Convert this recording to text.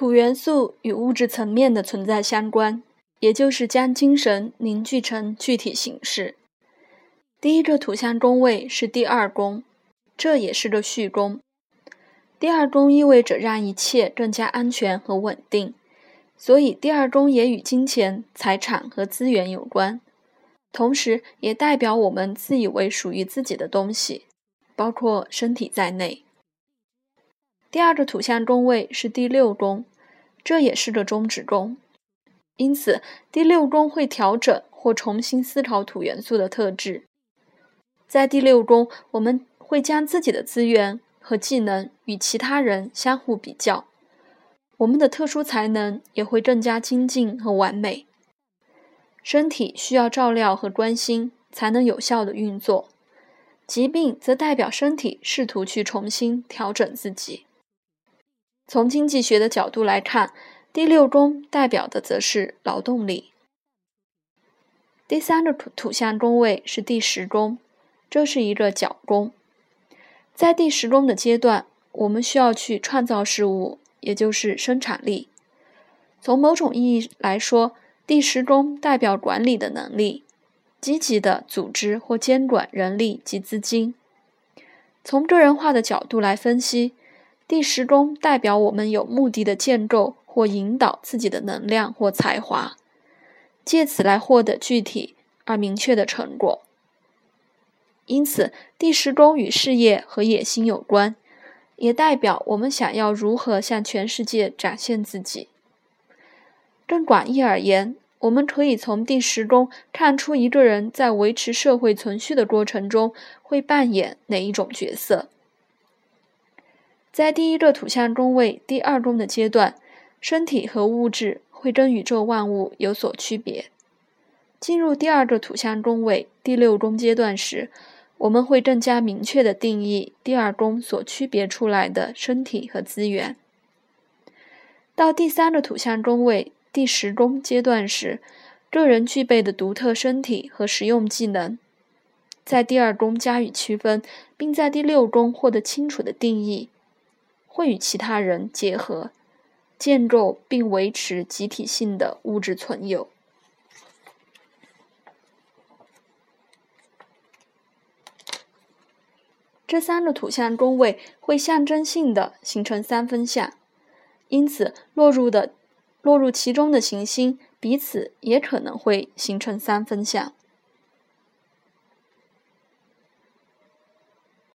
土元素与物质层面的存在相关，也就是将精神凝聚成具体形式。第一个土象宫位是第二宫，这也是个序宫。第二宫意味着让一切更加安全和稳定，所以第二宫也与金钱、财产和资源有关，同时也代表我们自以为属于自己的东西，包括身体在内。第二个土象宫位是第六宫，这也是个中止宫，因此第六宫会调整或重新思考土元素的特质。在第六宫，我们会将自己的资源。和技能与其他人相互比较，我们的特殊才能也会更加精进和完美。身体需要照料和关心，才能有效的运作。疾病则代表身体试图去重新调整自己。从经济学的角度来看，第六宫代表的则是劳动力。第三个土土象宫位是第十宫，这是一个角宫。在第十宫的阶段，我们需要去创造事物，也就是生产力。从某种意义来说，第十宫代表管理的能力，积极的组织或监管人力及资金。从个人化的角度来分析，第十宫代表我们有目的的建构或引导自己的能量或才华，借此来获得具体而明确的成果。因此，第十宫与事业和野心有关，也代表我们想要如何向全世界展现自己。更广义而言，我们可以从第十宫看出一个人在维持社会存续的过程中会扮演哪一种角色。在第一个土象宫位第二宫的阶段，身体和物质会跟宇宙万物有所区别。进入第二个土象宫位第六宫阶段时，我们会更加明确地定义第二宫所区别出来的身体和资源。到第三个土象宫位第十宫阶段时，个人具备的独特身体和实用技能，在第二宫加以区分，并在第六宫获得清楚的定义，会与其他人结合，建构并维持集体性的物质存有。这三个土象宫位会象征性的形成三分相，因此落入的落入其中的行星彼此也可能会形成三分相。